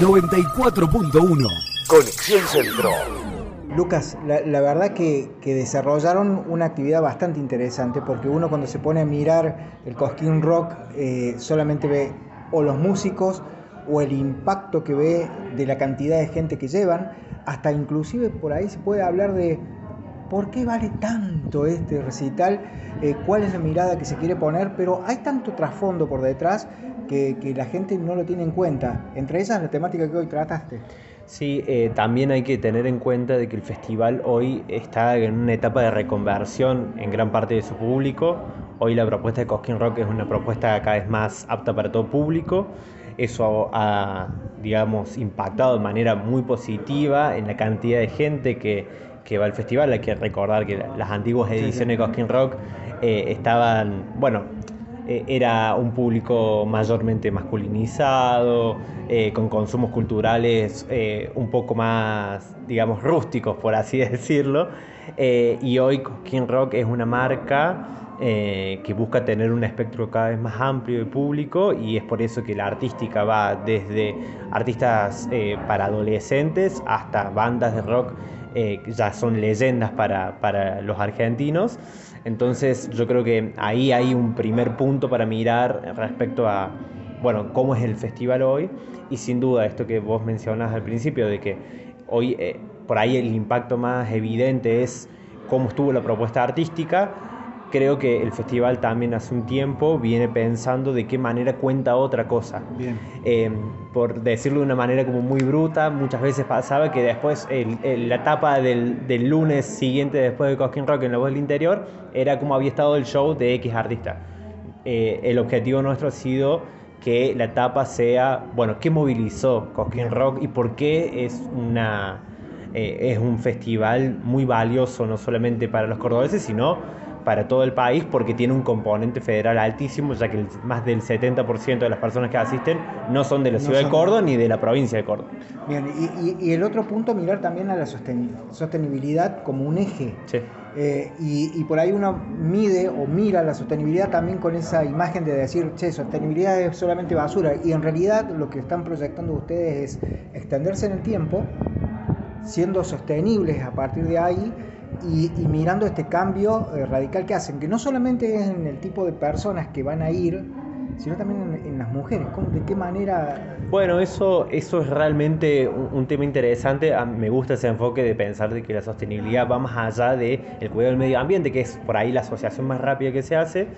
94.1 Conexión Centro. Lucas, la, verdad que, desarrollaron una actividad bastante interesante porque uno cuando se pone a mirar el Cosquín Rock eh, solamente ve o los músicos o el impacto que ve de la cantidad de gente que llevan, hasta inclusive por ahí se puede hablar de por qué vale tanto este recital, eh, cuál es la mirada que se quiere poner, pero hay tanto trasfondo por detrás que, la gente no lo tiene en cuenta. Entre esas la temática que hoy trataste. Sí, eh, también hay que tener en cuenta de que el festival hoy está en una etapa de reconversión en gran parte de su público. Hoy la propuesta de Cosquín Rock es una propuesta cada vez más apta para todo público. Eso ha, digamos, impactado de manera muy positiva en la cantidad de gente que, que va al festival. Hay que recordar que las antiguas ediciones de Cosquín Rock eh, estaban, bueno, eh, era un público mayormente masculinizado, eh, con consumos culturales un poco más, digamos, rústicos, por así decirlo. y hoy Cosquín Rock es una marca que busca tener un espectro cada vez más amplio de público y es por eso que la artística va desde artistas para adolescentes hasta bandas de rock eh, ya son leyendas para, para, los argentinos. Entonces yo creo que ahí hay un primer punto para mirar respecto a, bueno, cómo es el festival hoy y sin duda esto que vos mencionás al principio de que hoy eh, por ahí el impacto más evidente es cómo estuvo la propuesta artística creo que el festival también hace un tiempo viene pensando de qué manera cuenta otra cosa. Bien. Eh, por decirlo de una manera como muy bruta, muchas veces pasaba que después la etapa del, del, lunes siguiente después de Cosquín Rock en la voz del interior era como había estado el show de X artista. Eh, el objetivo nuestro ha sido que la etapa sea, bueno, qué movilizó Cosquín Rock y por qué es una... Eh, es un festival muy valioso no solamente para los cordobeses, sino para todo el país porque tiene un componente federal altísimo, ya que más del 70% de las personas que asisten no son de la ciudad de Córdoba ni de la provincia de Córdoba. Bien, y, el otro punto, mirar también a la sostenibilidad como un eje. Sí. Eh, y, por ahí uno mide o mira la sostenibilidad también con esa imagen de decir, che, sostenibilidad es solamente basura. Y en realidad lo que están proyectando ustedes es extenderse en el tiempo, siendo sostenibles a partir de ahí y, mirando este cambio eh, radical que hacen, que no solamente es en el tipo de personas que van a ir, sino también en, las mujeres. ¿De qué manera? Bueno, eso, eso es realmente un, tema interesante. me gusta ese enfoque de pensar de que la sostenibilidad va más allá del el cuidado del medio ambiente, que es por ahí la asociación más rápida que se hace.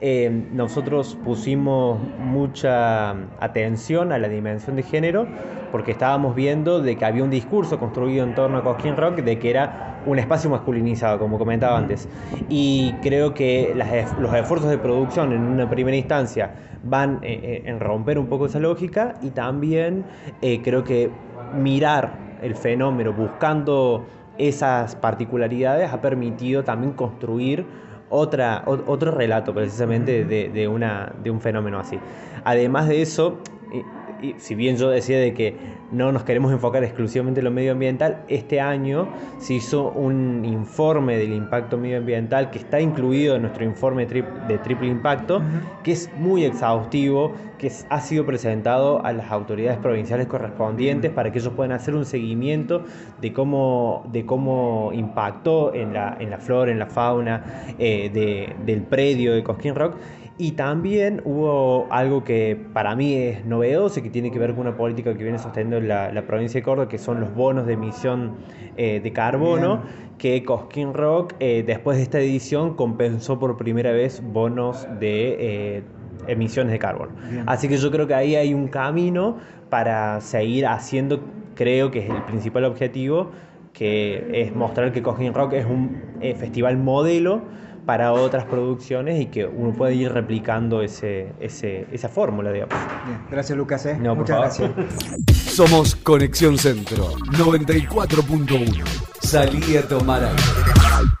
Eh, nosotros pusimos mucha atención a la dimensión de género porque estábamos viendo de que había un discurso construido en torno a Cosquín Rock de que era un espacio masculinizado, como comentaba antes. Y creo que los esfuerzos de producción en una primera instancia van eh, eh, en romper un poco esa lógica y también eh, creo que mirar el fenómeno buscando esas particularidades ha permitido también construir otra, otro relato precisamente de, de, una, de un fenómeno así. Además de eso, si bien yo decía de que no nos queremos enfocar exclusivamente en lo medioambiental, este año se hizo un informe del impacto medioambiental que está incluido en nuestro informe de triple impacto, que es muy exhaustivo, que ha sido presentado a las autoridades provinciales correspondientes para que ellos puedan hacer un seguimiento de cómo, de cómo impactó en la, en la flora, en la fauna eh, del predio de Cosquín Rock y también hubo algo que para mí es novedoso y que tiene que ver con una política que viene sosteniendo la, la provincia de Córdoba, que son los bonos de emisión eh, de carbono, que Cosquín Rock, eh, después de esta edición, compensó por primera vez bonos de eh, emisiones de carbono. Así que yo creo que ahí hay un camino para seguir haciendo, creo que es el principal objetivo, que es mostrar que Cosquín Rock es un festival modelo para otras producciones y que uno puede ir replicando ese, esa fórmula, digamos. Gracias, Lucas. ¿eh? Muchas gracias. Somos Conexión Centro 94.1. Salí a tomar aire.